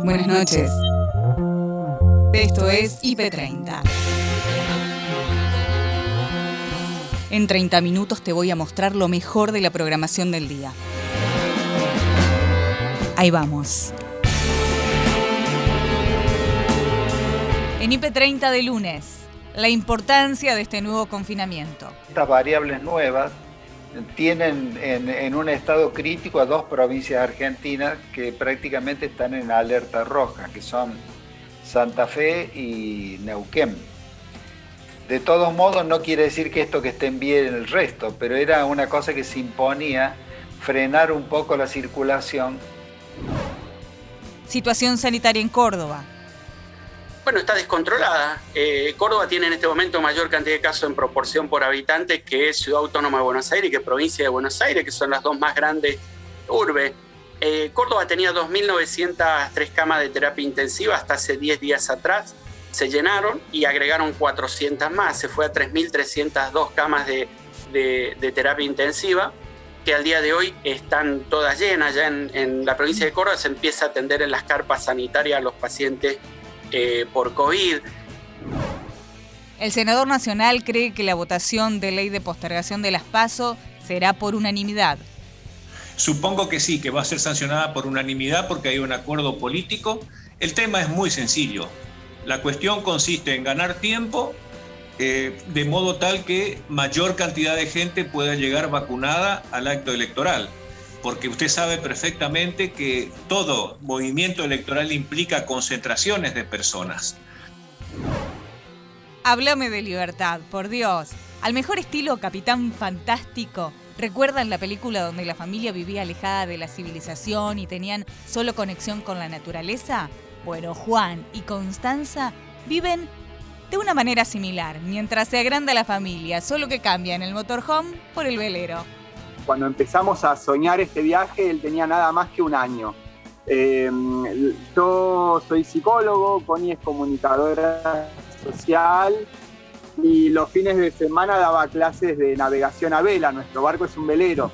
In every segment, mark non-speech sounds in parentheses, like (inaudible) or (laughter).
Buenas noches. Esto es IP30. En 30 minutos te voy a mostrar lo mejor de la programación del día. Ahí vamos. En IP30 de lunes, la importancia de este nuevo confinamiento. Estas variables nuevas tienen en, un estado crítico a dos provincias argentinas que prácticamente están en alerta roja, que son Santa Fe y Neuquén. De todos modos, no quiere decir que esto que estén bien el resto, pero era una cosa que se imponía frenar un poco la circulación. Situación sanitaria en Córdoba. Bueno, está descontrolada. Eh, Córdoba tiene en este momento mayor cantidad de casos en proporción por habitante que Ciudad Autónoma de Buenos Aires y que Provincia de Buenos Aires, que son las dos más grandes urbes. Eh, Córdoba tenía 2.903 camas de terapia intensiva hasta hace 10 días atrás. Se llenaron y agregaron 400 más. Se fue a 3.302 camas de, terapia intensiva que al día de hoy están todas llenas. Ya en, en la provincia de Córdoba se empieza a atender en las carpas sanitarias a los pacientes eh, por COVID. El senador nacional cree que la votación de ley de postergación de las PASO será por unanimidad. Supongo que sí, que va a ser sancionada por unanimidad porque hay un acuerdo político. El tema es muy sencillo. La cuestión consiste en ganar tiempo eh, de modo tal que mayor cantidad de gente pueda llegar vacunada al acto electoral porque usted sabe perfectamente que todo movimiento electoral implica concentraciones de personas. Háblame de libertad, por Dios. Al mejor estilo Capitán Fantástico. ¿Recuerdan la película donde la familia vivía alejada de la civilización y tenían solo conexión con la naturaleza? Bueno, Juan y Constanza viven de una manera similar, mientras se agranda la familia, solo que cambian el motorhome por el velero cuando empezamos a soñar este viaje, él tenía nada más que un año. Em, yo soy psicólogo, Connie es comunicadora social y los fines de semana daba clases de navegación a vela, nuestro barco es un velero.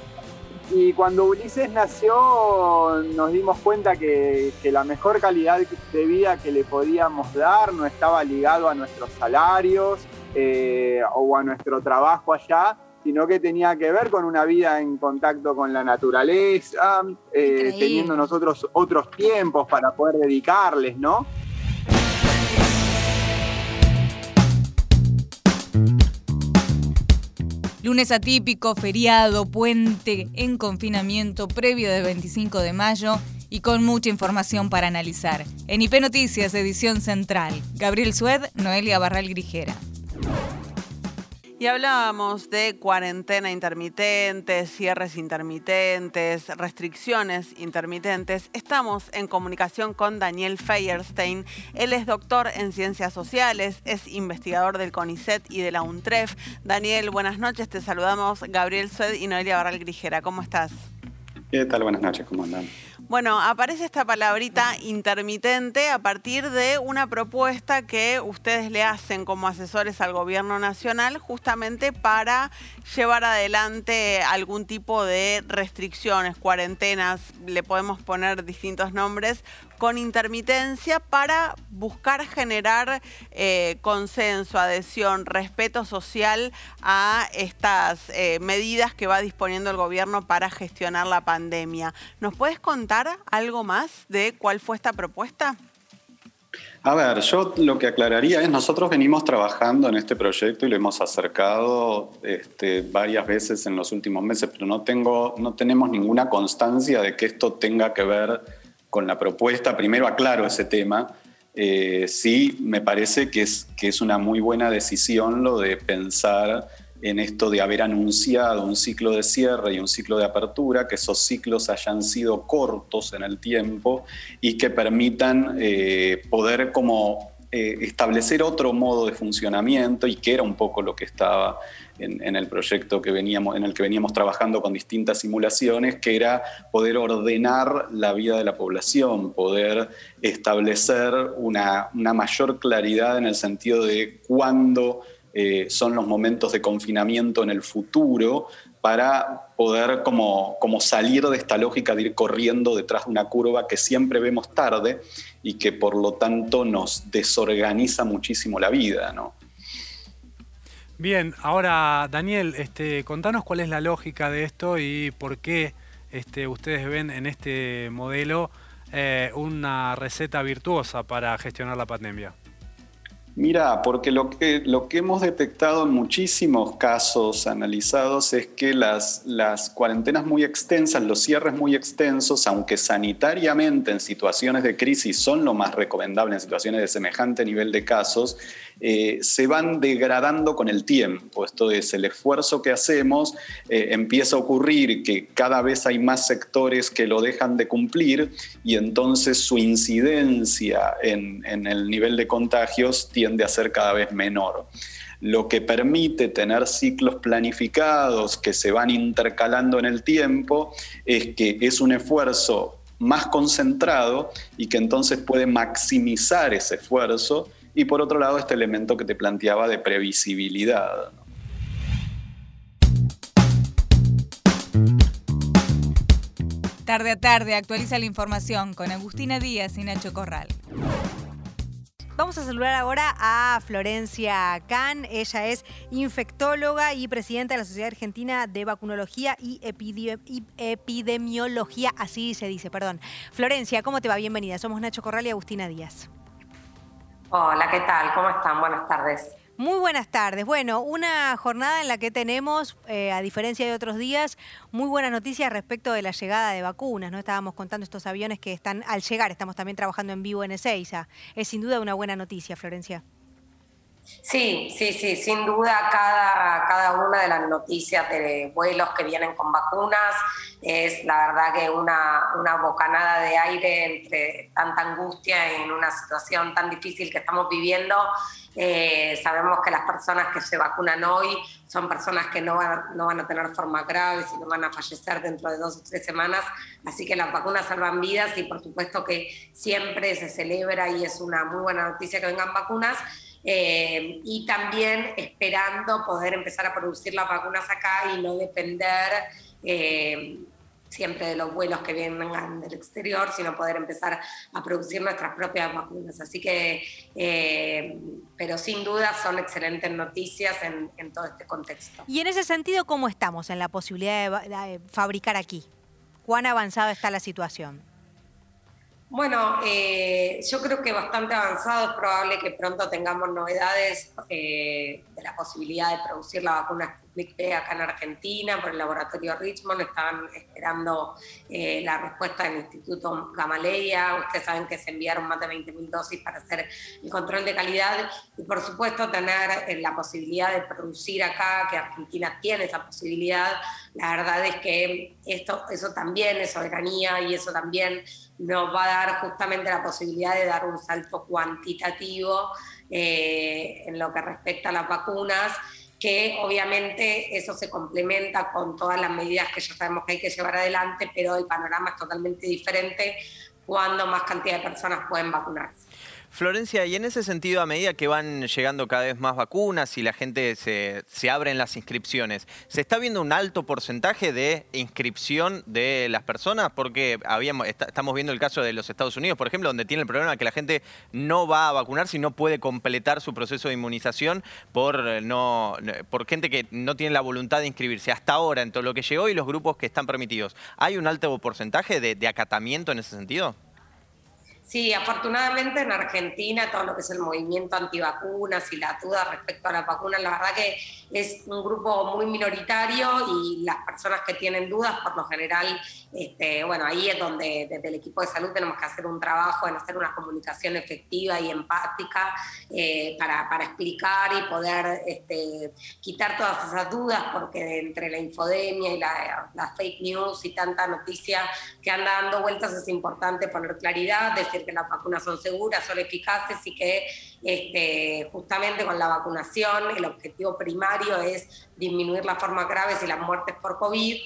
Y cuando Ulises nació nos dimos cuenta que, la mejor calidad de vida que le podíamos dar no estaba ligado a nuestros salarios eh, o a nuestro trabajo allá, sino que tenía que ver con una vida en contacto con la naturaleza, eh, teniendo nosotros otros tiempos para poder dedicarles, ¿no? Lunes atípico, feriado, puente, en confinamiento previo del 25 de mayo y con mucha información para analizar. En IP Noticias, edición central. Gabriel Sued, Noelia Barral Grijera. Y hablábamos de cuarentena intermitente, cierres intermitentes, restricciones intermitentes. Estamos en comunicación con Daniel Feierstein. Él es doctor en ciencias sociales, es investigador del CONICET y de la UNTREF. Daniel, buenas noches. Te saludamos Gabriel Sued y Noelia Barral Grijera. ¿Cómo estás? ¿Qué tal? Buenas noches, ¿cómo andan? Bueno, aparece esta palabrita intermitente a partir de una propuesta que ustedes le hacen como asesores al gobierno nacional justamente para llevar adelante algún tipo de restricciones, cuarentenas, le podemos poner distintos nombres, con intermitencia para buscar generar eh, consenso, adhesión, respeto social a estas eh, medidas que va disponiendo el gobierno para gestionar la pandemia. ¿Nos puedes contar algo más de cuál fue esta propuesta? A ver, yo lo que aclararía es, nosotros venimos trabajando en este proyecto y lo hemos acercado este, varias veces en los últimos meses, pero no, tengo, no tenemos ninguna constancia de que esto tenga que ver con la propuesta. Primero aclaro ese tema. Eh, sí, me parece que es, que es una muy buena decisión lo de pensar en esto de haber anunciado un ciclo de cierre y un ciclo de apertura, que esos ciclos hayan sido cortos en el tiempo y que permitan eh, poder como eh, establecer otro modo de funcionamiento y que era un poco lo que estaba en, el proyecto que veníamos, en el que veníamos trabajando con distintas simulaciones, que era poder ordenar la vida de la población, poder establecer una, una mayor claridad en el sentido de cuándo eh, son los momentos de confinamiento en el futuro, para poder como, como salir de esta lógica de ir corriendo detrás de una curva que siempre vemos tarde y que por lo tanto nos desorganiza muchísimo la vida, ¿no? Bien, ahora Daniel, este, contanos cuál es la lógica de esto y por qué este, ustedes ven en este modelo eh, una receta virtuosa para gestionar la pandemia. Mira, porque lo que, hemos detectado en muchísimos casos analizados es que las, las cuarentenas muy extensas, los cierres muy extensos, aunque sanitariamente en situaciones de crisis son lo más recomendable en situaciones de semejante nivel de casos, eh, se van degradando con el tiempo. Esto es, el esfuerzo que hacemos eh, empieza a ocurrir que cada vez hay más sectores que lo dejan de cumplir y entonces su incidencia en, en el nivel de contagios tiende a ser cada vez menor lo que permite tener ciclos planificados que se van intercalando en el tiempo es que es un esfuerzo más concentrado y que entonces puede maximizar ese esfuerzo y por otro lado este elemento que te planteaba de previsibilidad. Tarde a tarde actualiza la información con Agustina Díaz y Nacho Corral. Vamos a saludar ahora a Florencia Can. Ella es infectóloga y presidenta de la Sociedad Argentina de Vacunología y Epidemiología, así se dice, perdón. Florencia, ¿cómo te va? Bienvenida. Somos Nacho Corral y Agustina Díaz. Hola, ¿qué tal? ¿Cómo están? Buenas tardes. Muy buenas tardes. Bueno, una jornada en la que tenemos, eh, a diferencia de otros días, muy buenas noticias respecto de la llegada de vacunas. ¿no? Estábamos contando estos aviones que están al llegar, estamos también trabajando en vivo en Ezeiza. Es sin duda una buena noticia, Florencia. Sí, sí, sí, sin duda cada, cada una de las noticias de vuelos que vienen con vacunas es la verdad que una, una bocanada de aire entre tanta angustia en una situación tan difícil que estamos viviendo. Eh, sabemos que las personas que se vacunan hoy son personas que no van, no van a tener forma grave y no van a fallecer dentro de dos o tres semanas, así que las vacunas salvan vidas y por supuesto que siempre se celebra y es una muy buena noticia que vengan vacunas. Eh, y también esperando poder empezar a producir las vacunas acá y no depender eh, siempre de los vuelos que vienen del exterior, sino poder empezar a producir nuestras propias vacunas. Así que, eh, pero sin duda son excelentes noticias en, todo este contexto. Y en ese sentido, ¿cómo estamos en la posibilidad de fabricar aquí? ¿Cuán avanzada está la situación? Bueno, eh, yo creo que bastante avanzado. Es probable que pronto tengamos novedades eh, de la posibilidad de producir la vacuna acá en Argentina por el laboratorio Richmond, estaban esperando eh, la respuesta del Instituto Gamaleya, ustedes saben que se enviaron más de 20.000 dosis para hacer el control de calidad y por supuesto tener eh, la posibilidad de producir acá, que Argentina tiene esa posibilidad, la verdad es que esto, eso también es soberanía y eso también nos va a dar justamente la posibilidad de dar un salto cuantitativo eh, en lo que respecta a las vacunas que obviamente eso se complementa con todas las medidas que ya sabemos que hay que llevar adelante, pero el panorama es totalmente diferente cuando más cantidad de personas pueden vacunarse. Florencia, y en ese sentido, a medida que van llegando cada vez más vacunas y la gente se, se abren las inscripciones, ¿se está viendo un alto porcentaje de inscripción de las personas? Porque habíamos, estamos viendo el caso de los Estados Unidos, por ejemplo, donde tiene el problema que la gente no va a vacunarse y no puede completar su proceso de inmunización por, eh, no, por gente que no tiene la voluntad de inscribirse. Hasta ahora, en todo lo que llegó y los grupos que están permitidos, ¿hay un alto porcentaje de acatamiento en ese sentido? Sí, afortunadamente en Argentina todo lo que es el movimiento antivacunas y la duda respecto a las vacunas, la verdad que es un grupo muy minoritario y las personas que tienen dudas por lo general, este, bueno, ahí es donde desde el equipo de salud tenemos que hacer un trabajo en hacer una comunicación efectiva y empática eh, para, explicar y poder este, quitar todas esas dudas porque entre la infodemia y la, fake news y tanta noticia que anda dando vueltas es importante poner claridad, decir que las vacunas son seguras, son eficaces y que este, justamente con la vacunación el objetivo primario es disminuir las formas graves y las muertes por COVID.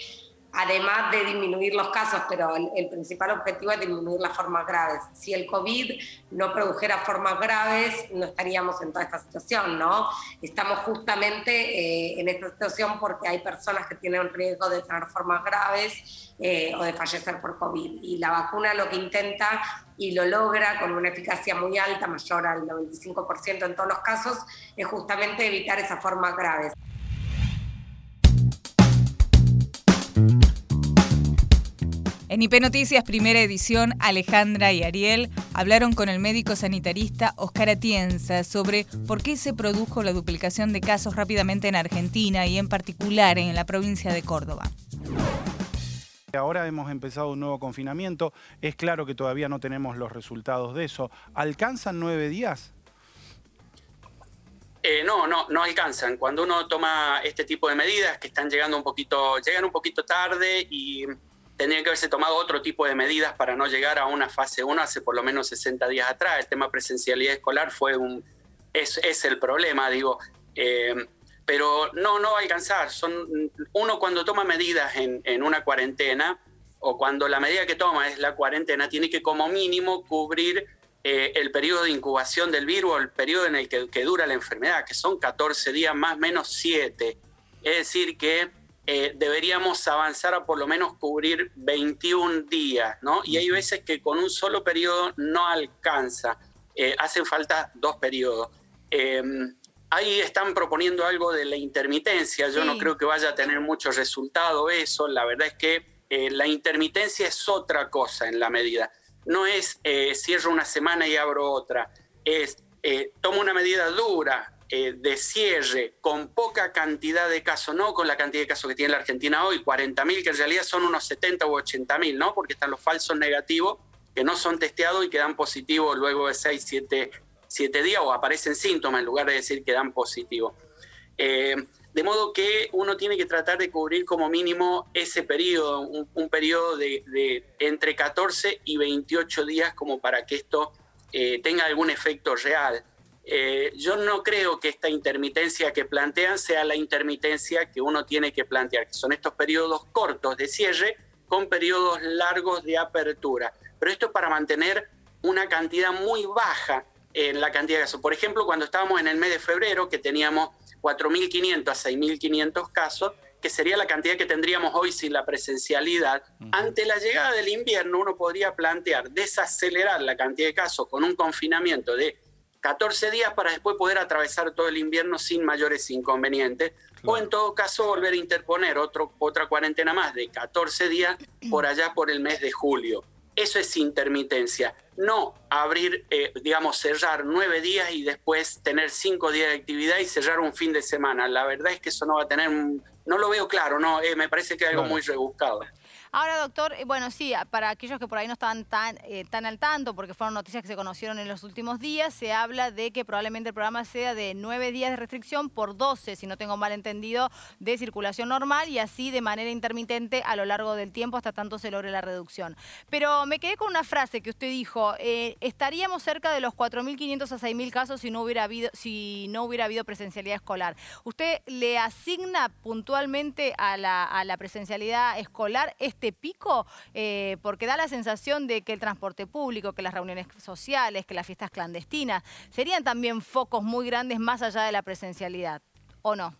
además de disminuir los casos, pero el, principal objetivo es disminuir las formas graves. Si el COVID no produjera formas graves, no estaríamos en toda esta situación, ¿no? Estamos justamente eh, en esta situación porque hay personas que tienen riesgo de tener formas graves eh, o de fallecer por COVID. Y la vacuna lo que intenta y lo logra con una eficacia muy alta, mayor al 95% en todos los casos, es justamente evitar esas formas graves. En IP Noticias, primera edición, Alejandra y Ariel hablaron con el médico sanitarista Oscar Atienza sobre por qué se produjo la duplicación de casos rápidamente en Argentina y en particular en la provincia de Córdoba. Ahora hemos empezado un nuevo confinamiento. Es claro que todavía no tenemos los resultados de eso. ¿Alcanzan nueve días? Eh, no, no, no alcanzan. Cuando uno toma este tipo de medidas que están llegando un poquito, llegan un poquito tarde y tendría que haberse tomado otro tipo de medidas para no llegar a una fase 1 hace por lo menos 60 días atrás. El tema presencialidad escolar fue un, es, el problema, digo. Eh, pero no, no va a alcanzar. Son, uno cuando toma medidas en, en, una cuarentena o cuando la medida que toma es la cuarentena, tiene que como mínimo cubrir eh, el periodo de incubación del virus, el periodo en el que, que, dura la enfermedad, que son 14 días más menos 7. Es decir, que eh, deberíamos avanzar a por lo menos cubrir 21 días, ¿no? Y hay veces que con un solo periodo no alcanza, eh, hacen falta dos periodos. Ahí están proponiendo algo de la intermitencia, yo no creo que vaya a tener mucho resultado eso, la verdad es que eh, la intermitencia es otra cosa en la medida, no es cierro una semana y abro otra, es tomo una medida dura, eh, de cierre con poca cantidad de casos, no con la cantidad de casos que tiene la Argentina hoy, 40.000, que en realidad son unos 70 u 80.000, ¿no? Porque están los falsos negativos que no son testeados y que dan positivo luego de 6, 7, días o aparecen síntomas en lugar de decir que dan positivo. Eh, de modo que uno tiene que tratar de cubrir como mínimo ese periodo, un, periodo de, entre 14 y 28 días como para que esto eh, tenga algún efecto real. Eh, yo no creo que esta intermitencia que plantean sea la intermitencia que uno tiene que plantear, que son estos periodos cortos de cierre con periodos largos de apertura. Pero esto es para mantener una cantidad muy baja en la cantidad de casos. Por ejemplo, cuando estábamos en el mes de febrero, que teníamos 4.500 a 6.500 casos, que sería la cantidad que tendríamos hoy sin la presencialidad, ante la llegada del invierno uno podría plantear desacelerar la cantidad de casos con un confinamiento de 14 días para después poder atravesar todo el invierno sin mayores inconvenientes. O en todo caso volver a interponer otro, otra cuarentena más de 14 días por allá por el mes de julio. Eso es intermitencia. No abrir, eh, digamos, cerrar nueve días y después tener cinco días de actividad y cerrar un fin de semana. La verdad es que eso no va a tener, no lo veo claro, no, eh, me parece que es algo muy rebuscado. Ahora, doctor, eh, bueno, sí, para aquellos que por ahí no estaban tan, eh, tan al tanto, porque fueron noticias que se conocieron en los últimos días, se habla de que probablemente el programa sea de nueve días de restricción por 12, si no tengo mal entendido, de circulación normal y así de manera intermitente a lo largo del tiempo hasta tanto se logre la reducción. Pero me quedé con una frase que usted dijo, eh, estaríamos cerca de los 4.500 a 6.000 casos si no, hubiera habido, si no hubiera habido presencialidad escolar. ¿Usted le asigna puntualmente a la, a la presencialidad escolar este este pico? Eh, porque da la sensación de que el transporte público, que las reuniones sociales, que las fiestas clandestinas, serían también focos muy grandes más allá de la presencialidad, ¿o no?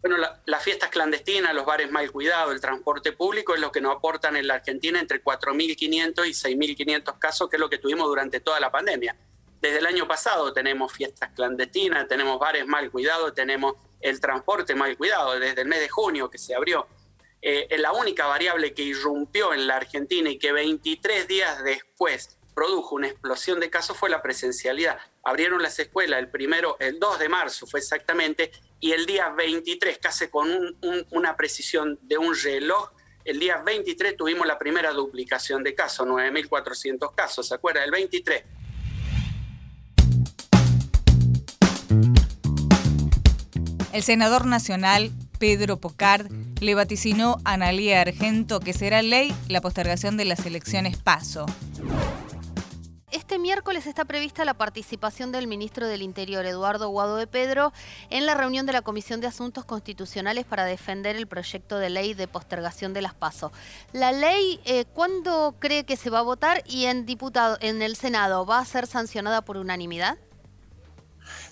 Bueno, las fiestas clandestinas, los bares mal cuidados, el transporte público es lo que nos aportan en la Argentina entre 4.500 y 6.500 casos, que es lo que tuvimos durante toda la pandemia. Desde el año pasado tenemos fiestas clandestinas, tenemos bares mal cuidados, tenemos el transporte mal cuidado, desde el mes de junio que se abrió eh, la única variable que irrumpió en la Argentina y que 23 días después produjo una explosión de casos fue la presencialidad. Abrieron las escuelas el primero, el 2 de marzo fue exactamente, y el día 23, casi con una precisión de un reloj, el día 23 tuvimos la primera duplicación de casos, 9.400 casos, ¿se acuerda? El 23. El senador nacional Pedro Pocard le vaticinó a Analía Argento que será ley la postergación de las elecciones PASO. Este miércoles está prevista la participación del ministro del Interior, Eduardo Guado de Pedro, en la reunión de la Comisión de Asuntos Constitucionales para defender el proyecto de ley de postergación de las PASO. La ley, eh, ¿cuándo cree que se va a votar y en, diputado, en el Senado va a ser sancionada por unanimidad?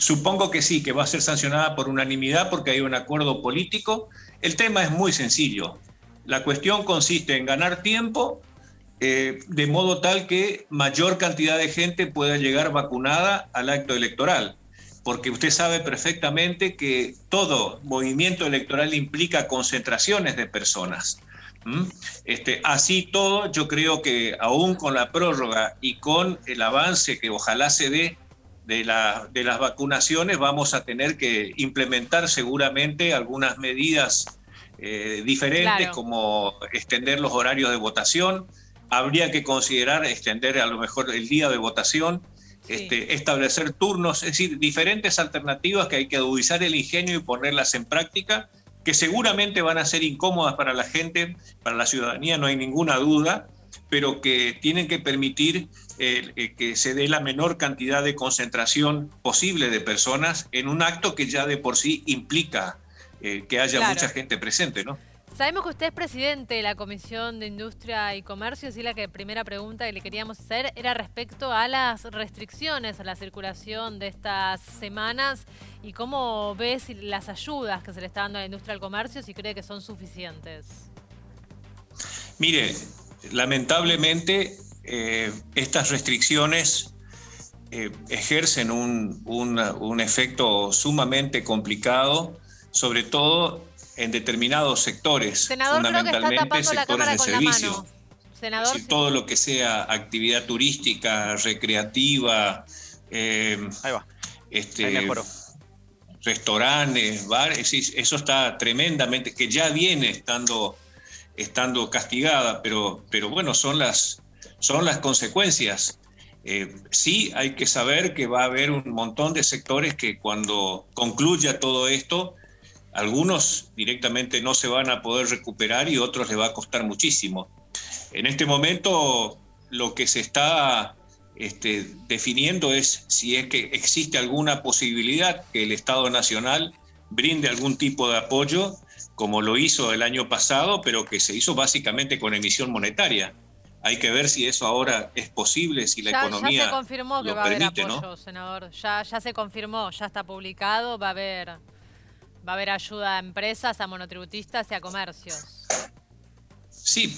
Supongo que sí, que va a ser sancionada por unanimidad porque hay un acuerdo político. El tema es muy sencillo. La cuestión consiste en ganar tiempo eh, de modo tal que mayor cantidad de gente pueda llegar vacunada al acto electoral. Porque usted sabe perfectamente que todo movimiento electoral implica concentraciones de personas. Este, así todo, yo creo que aún con la prórroga y con el avance que ojalá se dé de, de las vacunaciones, vamos a tener que implementar seguramente algunas medidas eh, diferentes, como extender los horarios de votación. Habría que considerar extender a lo mejor el día de votación, este, establecer turnos, es decir, diferentes alternativas que hay que agudizar el ingenio y ponerlas en práctica, que seguramente van a ser incómodas para la gente, para la ciudadanía, no hay ninguna duda, pero que tienen que permitir eh, que se dé la menor cantidad de concentración posible de personas en un acto que ya de por sí implica eh, que haya mucha gente presente, ¿no? Sabemos que usted es presidente de la Comisión de Industria y Comercio, así la que primera pregunta que le queríamos hacer era respecto a las restricciones a la circulación de estas semanas y cómo ves las ayudas que se le está dando a la industria del comercio, si cree que son suficientes. Mire, lamentablemente eh, estas restricciones eh, ejercen un, un efecto sumamente complicado sobre todo en determinados sectores, fundamentalmente sectores de servicio. Senador, todo lo que sea actividad turística, recreativa, eh, Este, restaurantes, bares, eso está tremendamente, que ya viene estando, estando castigada, pero, pero bueno, son las, son las consecuencias. Eh, sí hay que saber que va a haber un montón de sectores que cuando concluya todo esto algunos directamente no se van a poder recuperar y otros les va a costar muchísimo. En este momento lo que se está este, definiendo es si es que existe alguna posibilidad que el Estado Nacional brinde algún tipo de apoyo, como lo hizo el año pasado, pero que se hizo básicamente con emisión monetaria. Hay que ver si eso ahora es posible, si la economía. Ya se confirmó que va a haber apoyo, senador. Ya, ya se confirmó, ya está publicado, va a haber Va a haber ayuda a empresas, a monotributistas y a comercios. Sí.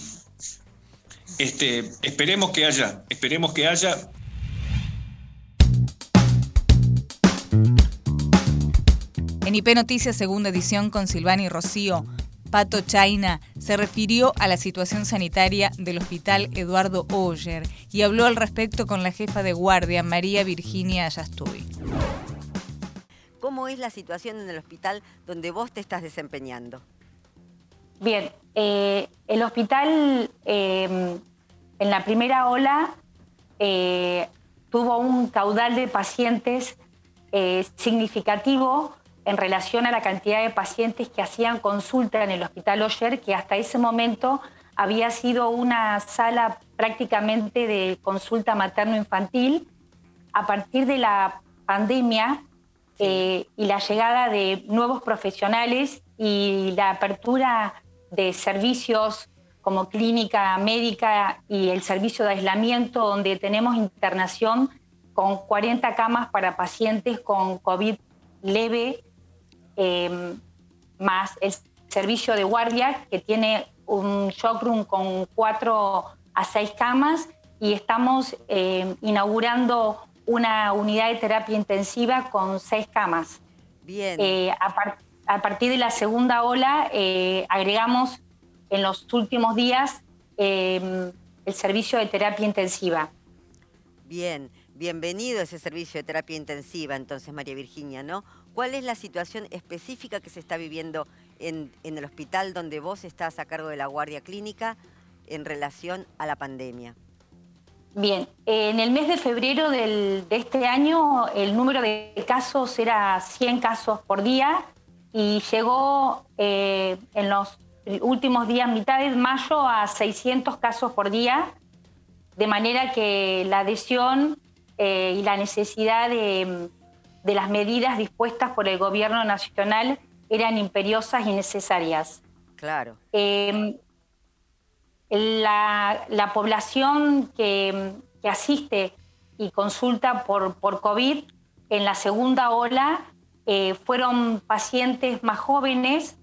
Este, esperemos que haya, esperemos que haya. En IP Noticias, segunda edición con Silvani Rocío, Pato Chaina se refirió a la situación sanitaria del hospital Eduardo Oyer y habló al respecto con la jefa de guardia, María Virginia Ayastuy. ¿Cómo es la situación en el hospital donde vos te estás desempeñando? Bien, eh, el hospital em, en la primera ola eh, tuvo un caudal de pacientes eh, significativo en relación a la cantidad de pacientes que hacían consulta en el Hospital Oyer, que hasta ese momento había sido una sala prácticamente de consulta materno-infantil. A partir de la pandemia, eh, y la llegada de nuevos profesionales y la apertura de servicios como clínica médica y el servicio de aislamiento, donde tenemos internación con 40 camas para pacientes con COVID leve, em, más el servicio de guardia, que tiene un shockroom con 4 a 6 camas, y estamos em, inaugurando una unidad de terapia intensiva con seis camas. Bien. Eh, a, partir de la segunda ola, eh, agregamos en los últimos días em, el servicio de terapia intensiva. Bien, bienvenido a ese servicio de terapia intensiva, entonces, María Virginia, ¿no? ¿Cuál es la situación específica que se está viviendo en, el hospital donde vos estás a cargo de la guardia clínica en relación a la pandemia? Bien, en el mes de febrero de este año el número de casos era 100 casos por día y llegó eh, en los últimos días, mitad de mayo, a 600 casos por día, de manera que la adhesión eh, y la necesidad de, de las medidas dispuestas por el gobierno nacional eran imperiosas y necesarias. Claro. Eh, la, la población que, que asiste y consulta por, por COVID en la segunda ola eh, fueron pacientes más jóvenes,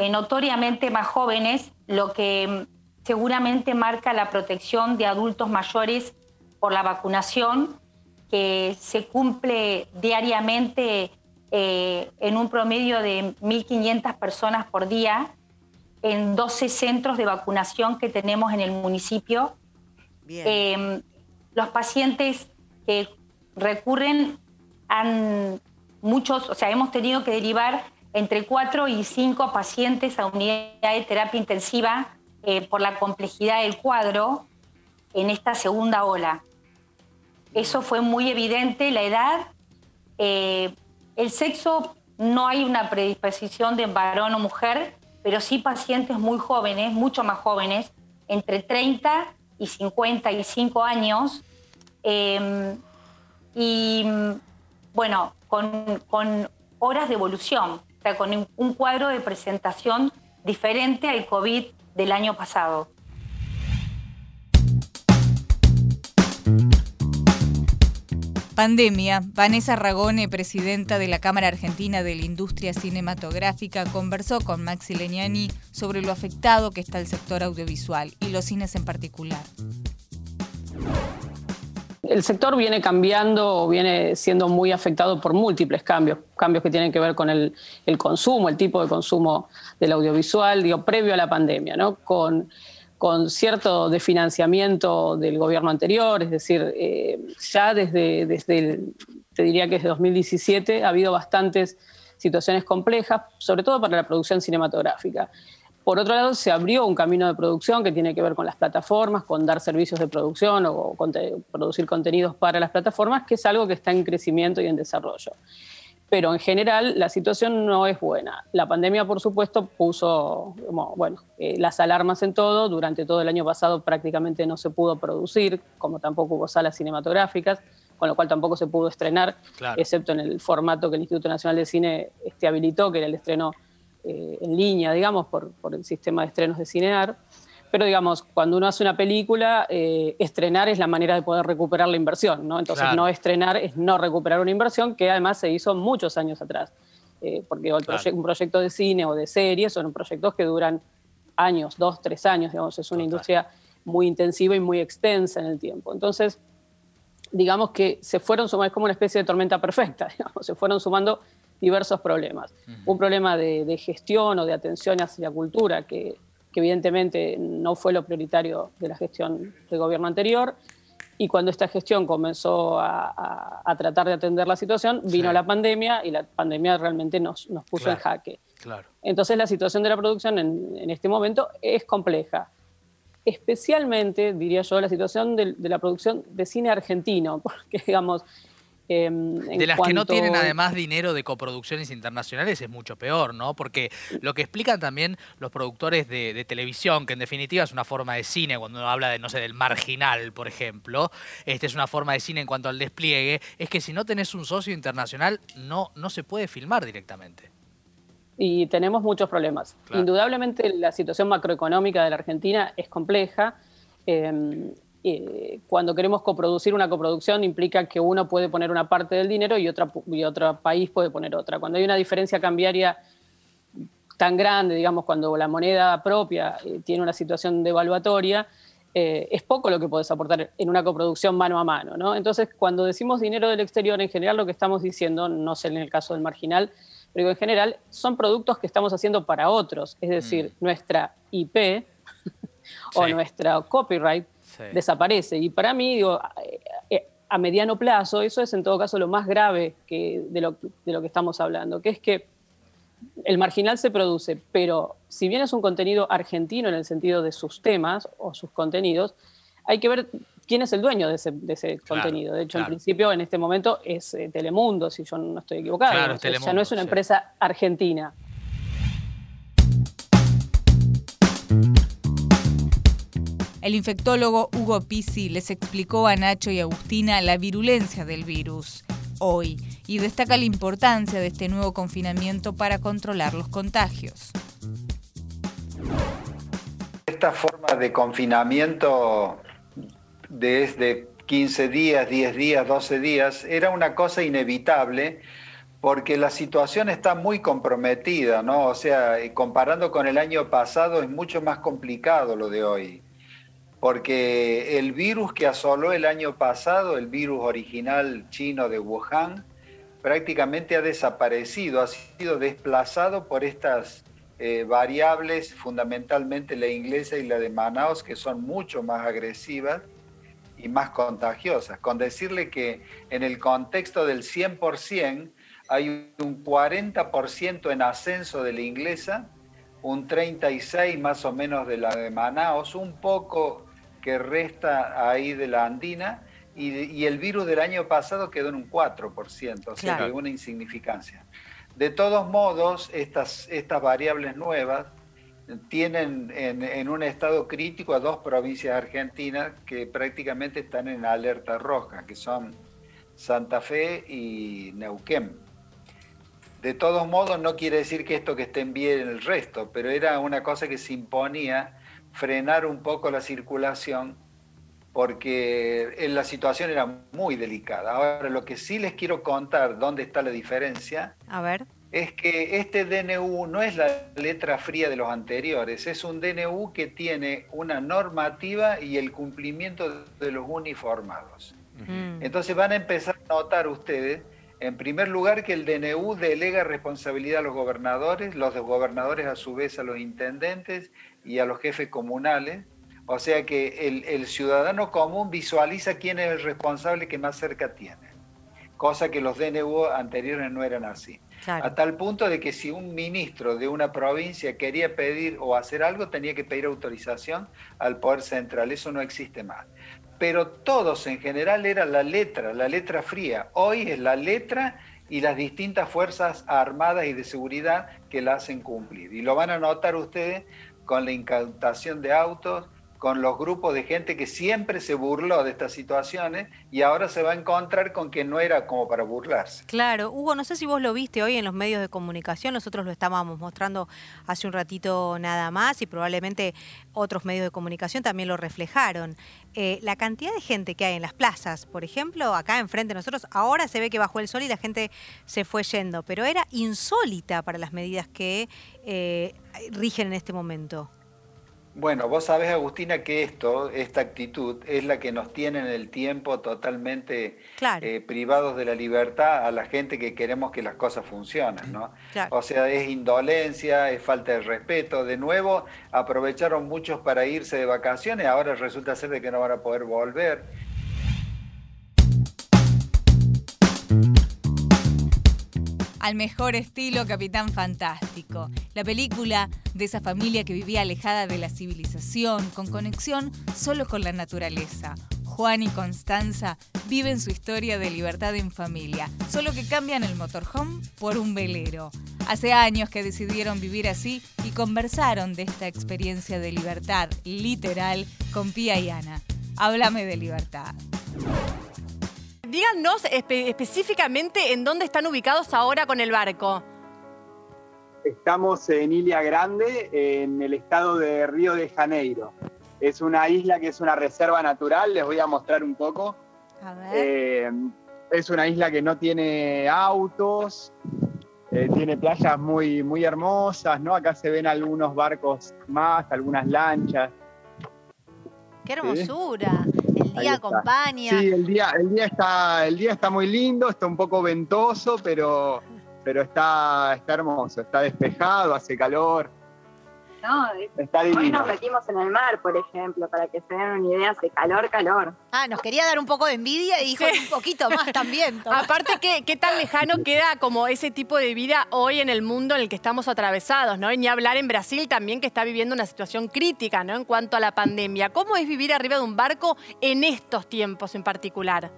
eh, notoriamente más jóvenes, lo que mm, seguramente marca la protección de adultos mayores por la vacunación, que se cumple diariamente eh, en un promedio de 1.500 personas por día en 12 centros de vacunación que tenemos en el municipio. Em, los pacientes que recurren han muchos, o sea, hemos tenido que derivar entre 4 y 5 pacientes a unidad de terapia intensiva eh, por la complejidad del cuadro en esta segunda ola. Eso fue muy evidente, la edad, eh, el sexo, no hay una predisposición de varón o mujer, pero sí pacientes muy jóvenes, mucho más jóvenes, entre 30 y 55 años. Em, y bueno, con, con, horas de evolución, o sea, con un cuadro de presentación diferente al COVID del año pasado. Pandemia. Vanessa Ragone, presidenta de la Cámara Argentina de la Industria Cinematográfica, conversó con Maxi Legnani sobre lo afectado que está el sector audiovisual y los cines en particular. El sector viene cambiando o viene siendo muy afectado por múltiples cambios, cambios que tienen que ver con el, consumo, el tipo de consumo del audiovisual, digo, previo a la pandemia, ¿no? Con con cierto desfinanciamiento del gobierno anterior, es decir, eh, ya desde, desde te diría que desde 2017 ha habido bastantes situaciones complejas, sobre todo para la producción cinematográfica. Por otro lado, se abrió un camino de producción que tiene que ver con las plataformas, con dar servicios de producción o producir contenidos para las plataformas, que es algo que está en crecimiento y en desarrollo pero en general la situación no es buena. La pandemia, por supuesto, puso bueno, eh, las alarmas en todo. Durante todo el año pasado prácticamente no se pudo producir, como tampoco hubo salas cinematográficas, con lo cual tampoco se pudo estrenar, excepto en el formato que el Instituto Nacional de Cine este, habilitó, que era el estreno eh, en línea, digamos, por, por el sistema de estrenos de Cinear. Pero digamos, cuando uno hace una película, eh, estrenar es la manera de poder recuperar la inversión, ¿no? Entonces no estrenar es no recuperar una inversión que además se hizo muchos años atrás. Eh, porque un proyecto de cine o de serie son proyectos que duran años, dos, tres años, digamos, es una industria muy intensiva y muy extensa en el tiempo. Entonces, digamos que se fueron sumando, es como una especie de tormenta perfecta, (laughs) digamos, se fueron sumando diversos problemas. Un problema de, de, gestión o de atención hacia la cultura que que evidentemente no fue lo prioritario de la gestión del gobierno anterior. Y cuando esta gestión comenzó a, tratar de atender la situación, vino la pandemia y la pandemia realmente nos, nos puso en jaque. Claro. Entonces la situación de la producción en, en, este momento es compleja. Especialmente, diría yo, la situación de, de la producción de cine argentino, (laughs) porque digamos, Em, de las que no tienen además dinero de coproducciones internacionales es mucho peor, ¿no? Porque lo que explican también los productores de, televisión, que en definitiva es una forma de cine, cuando uno habla de, no sé, del marginal, por ejemplo, este es una forma de cine en cuanto al despliegue, es que si no tenés un socio internacional, no, no se puede filmar directamente. Y tenemos muchos problemas. Indudablemente la situación macroeconómica de la Argentina es compleja. Em, eh, cuando queremos coproducir una coproducción implica que uno puede poner una parte del dinero y, otra, y otro país puede poner otra. Cuando hay una diferencia cambiaria tan grande, digamos, cuando la moneda propia eh, tiene una situación devaluatoria, eh, es poco lo que puedes aportar en una coproducción mano a mano. ¿no? Entonces, cuando decimos dinero del exterior, en general lo que estamos diciendo, no sé en el caso del marginal, pero en general son productos que estamos haciendo para otros, es decir, mm. nuestra IP (laughs) o nuestra copyright desaparece. Y para mí, digo, eh, a mediano plazo, eso es en todo caso lo más grave que, de, lo, de lo que estamos hablando, que es que el marginal se produce, pero si bien es un contenido argentino en el sentido de sus temas o sus contenidos, hay que ver quién es el dueño de ese, contenido. De hecho, en principio, en este momento es eh, Telemundo, si yo no estoy equivocado. ya no es una empresa argentina. El infectólogo Hugo Pisi les explicó a Nacho y Agustina la virulencia del virus hoy y destaca la importancia de este nuevo confinamiento para controlar los contagios. Esta forma de confinamiento desde 15 días, 10 días, 12 días, era una cosa inevitable porque la situación está muy comprometida, ¿no? O sea, comparando con el año pasado es mucho más complicado lo de hoy porque el virus que asoló el año pasado, el virus original chino de Wuhan, prácticamente ha desaparecido, ha sido desplazado por estas eh, variables, fundamentalmente la inglesa y la de Manaus, que son mucho más agresivas y más contagiosas. Con decirle que en el contexto del 100% hay un 40% en ascenso de la inglesa, un 36 más o menos de la de Manaus, un poco que resta ahí de la andina y, el virus del año pasado quedó en un 4%, o sea que una insignificancia. De todos modos, estas, estas variables nuevas tienen en, un estado crítico a dos provincias argentinas que prácticamente están en alerta roja, que son Santa Fe y Neuquén. De todos modos, no quiere decir que esto que estén bien el resto, pero era una cosa que se imponía frenar un poco la circulación porque la situación era muy delicada. Ahora, lo que sí les quiero contar, dónde está la diferencia, A ver. es que este DNU no es la letra fría de los anteriores, es un DNU que tiene una normativa y el cumplimiento de los uniformados. Entonces van a empezar a notar ustedes, en primer lugar, que el DNU delega responsabilidad a los gobernadores, los gobernadores a su vez a los intendentes y a los jefes comunales. O sea que el, ciudadano común visualiza quién es el responsable que más cerca tiene, cosa que los DNU anteriores no eran así. A tal punto de que si un ministro de una provincia quería pedir o hacer algo, tenía que pedir autorización al Poder Central. Eso no existe más. Pero todos en general era la letra, la letra fría. Hoy es la letra y las distintas fuerzas armadas y de seguridad que la hacen cumplir. Y lo van a notar ustedes con la incautación de autos, con los grupos de gente que siempre se burló de estas situaciones y ahora se va a encontrar con que no era como para burlarse. Claro, Hugo, no sé si vos lo viste hoy en los medios de comunicación, nosotros lo estábamos mostrando hace un ratito nada más y probablemente otros medios de comunicación también lo reflejaron. Eh, la cantidad de gente que hay en las plazas, por ejemplo, acá enfrente de nosotros, ahora se ve que bajó el sol y la gente se fue yendo, pero era insólita para las medidas que eh, rigen en este momento. Bueno, vos sabés, Agustina, que esto, esta actitud, es la que nos tiene en el tiempo totalmente eh, privados de la libertad a la gente que queremos que las cosas funcionen, ¿no? (clears throat) O sea, es indolencia, es falta de respeto. De nuevo, aprovecharon muchos para irse de vacaciones, ahora resulta ser de que no van a poder volver. Al mejor estilo Capitán Fantástico, la película de esa familia que vivía alejada de la civilización, con conexión solo con la naturaleza. Juan y Constanza viven su historia de libertad en familia, solo que cambian el motorhome por un velero. Hace años que decidieron vivir así y conversaron de esta experiencia de libertad literal con Pía y Ana. Háblame de libertad. Díganos específicamente en dónde están ubicados ahora con el barco. Estamos en Ilia Grande, en el estado de Río de Janeiro. Es una isla que es una reserva natural, les voy a mostrar un poco. A ver. Eh, es una isla que no tiene autos, eh, tiene playas muy, muy hermosas, ¿no? Acá se ven algunos barcos más, algunas lanchas. ¡Qué hermosura! Día acompaña. Sí, el día, el, día está, el día está muy lindo, está un poco ventoso, pero, pero está, está hermoso, está despejado, hace calor. No, hoy nos metimos en el mar, por ejemplo, para que se den una idea, hace calor, calor. Ah, nos quería dar un poco de envidia y dijo un poquito más también. (laughs) Aparte, ¿qué, ¿qué tan lejano (laughs) queda como ese tipo de vida hoy en el mundo en el que estamos atravesados, ¿no? Y ni hablar en Brasil también, que está viviendo una situación crítica, ¿no? En cuanto a la pandemia. ¿Cómo es vivir arriba de un barco en estos tiempos en particular?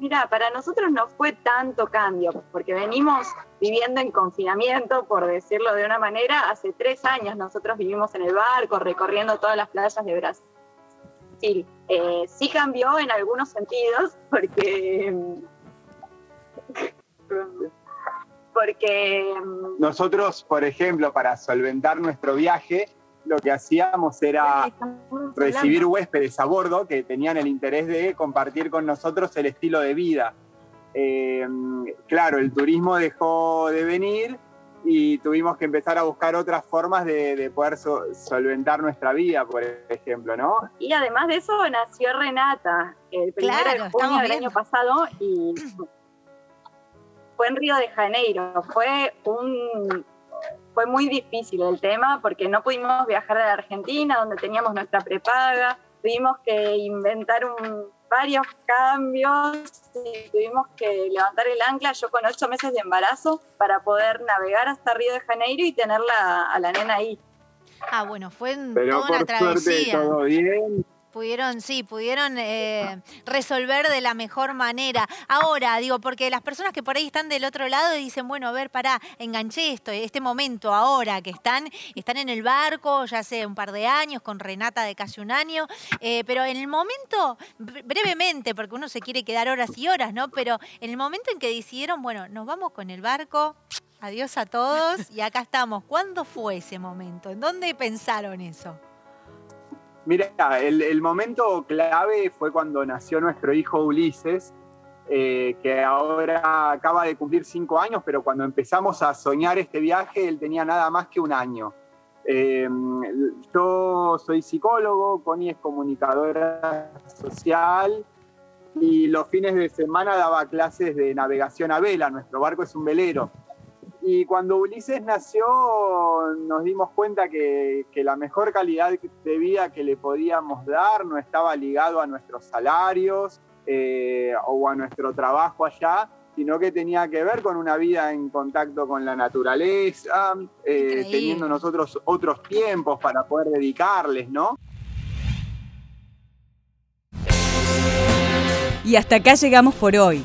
Mira, para nosotros no fue tanto cambio, porque venimos viviendo en confinamiento, por decirlo de una manera. Hace tres años nosotros vivimos en el barco, recorriendo todas las playas de Brasil. Eh, sí cambió en algunos sentidos, porque... porque... Nosotros, por ejemplo, para solventar nuestro viaje, lo que hacíamos era recibir huéspedes a bordo que tenían el interés de compartir con nosotros el estilo de vida. Eh, claro, el turismo dejó de venir y tuvimos que empezar a buscar otras formas de, poder solventar nuestra vida, por ejemplo, ¿no? Y además de eso nació Renata, el primero de junio del año pasado y (clears throat) fue en Río de Janeiro. Fue un fue muy difícil el tema porque no pudimos viajar a la Argentina, donde teníamos nuestra prepaga, tuvimos que inventar varios cambios y tuvimos que levantar el ancla, yo con ocho meses de embarazo, para poder navegar hasta Río de Janeiro y tenerla a la nena ahí. Ah, bueno, fue Pero toda una travesía. todo bien. Pudieron, sí, pudieron eh, resolver de la mejor manera. Ahora, digo, porque las personas que por ahí están del otro lado dicen, bueno, a ver, pará, enganché esto, este momento ahora que están, están en el barco, ya hace un par de años, con Renata de casi un año, eh, pero en el momento, brevemente, porque uno se quiere quedar horas y horas, ¿no? Pero en el momento en que decidieron, bueno, nos vamos con el barco, adiós a todos y acá estamos. ¿Cuándo fue ese momento? ¿En dónde pensaron eso? Mira, el, momento clave fue cuando nació nuestro hijo Ulises, eh, que ahora acaba de cumplir cinco años, pero cuando empezamos a soñar este viaje, él tenía nada más que un año. Eh, yo soy psicólogo, Connie es comunicadora social y los fines de semana daba clases de navegación a vela. Nuestro barco es un velero. Y cuando Ulises nació nos dimos cuenta que, la mejor calidad de vida que le podíamos dar no estaba ligado a nuestros salarios eh, o a nuestro trabajo allá, sino que tenía que ver con una vida en contacto con la naturaleza, eh, teniendo nosotros otros tiempos para poder dedicarles, ¿no? Y hasta acá llegamos por hoy.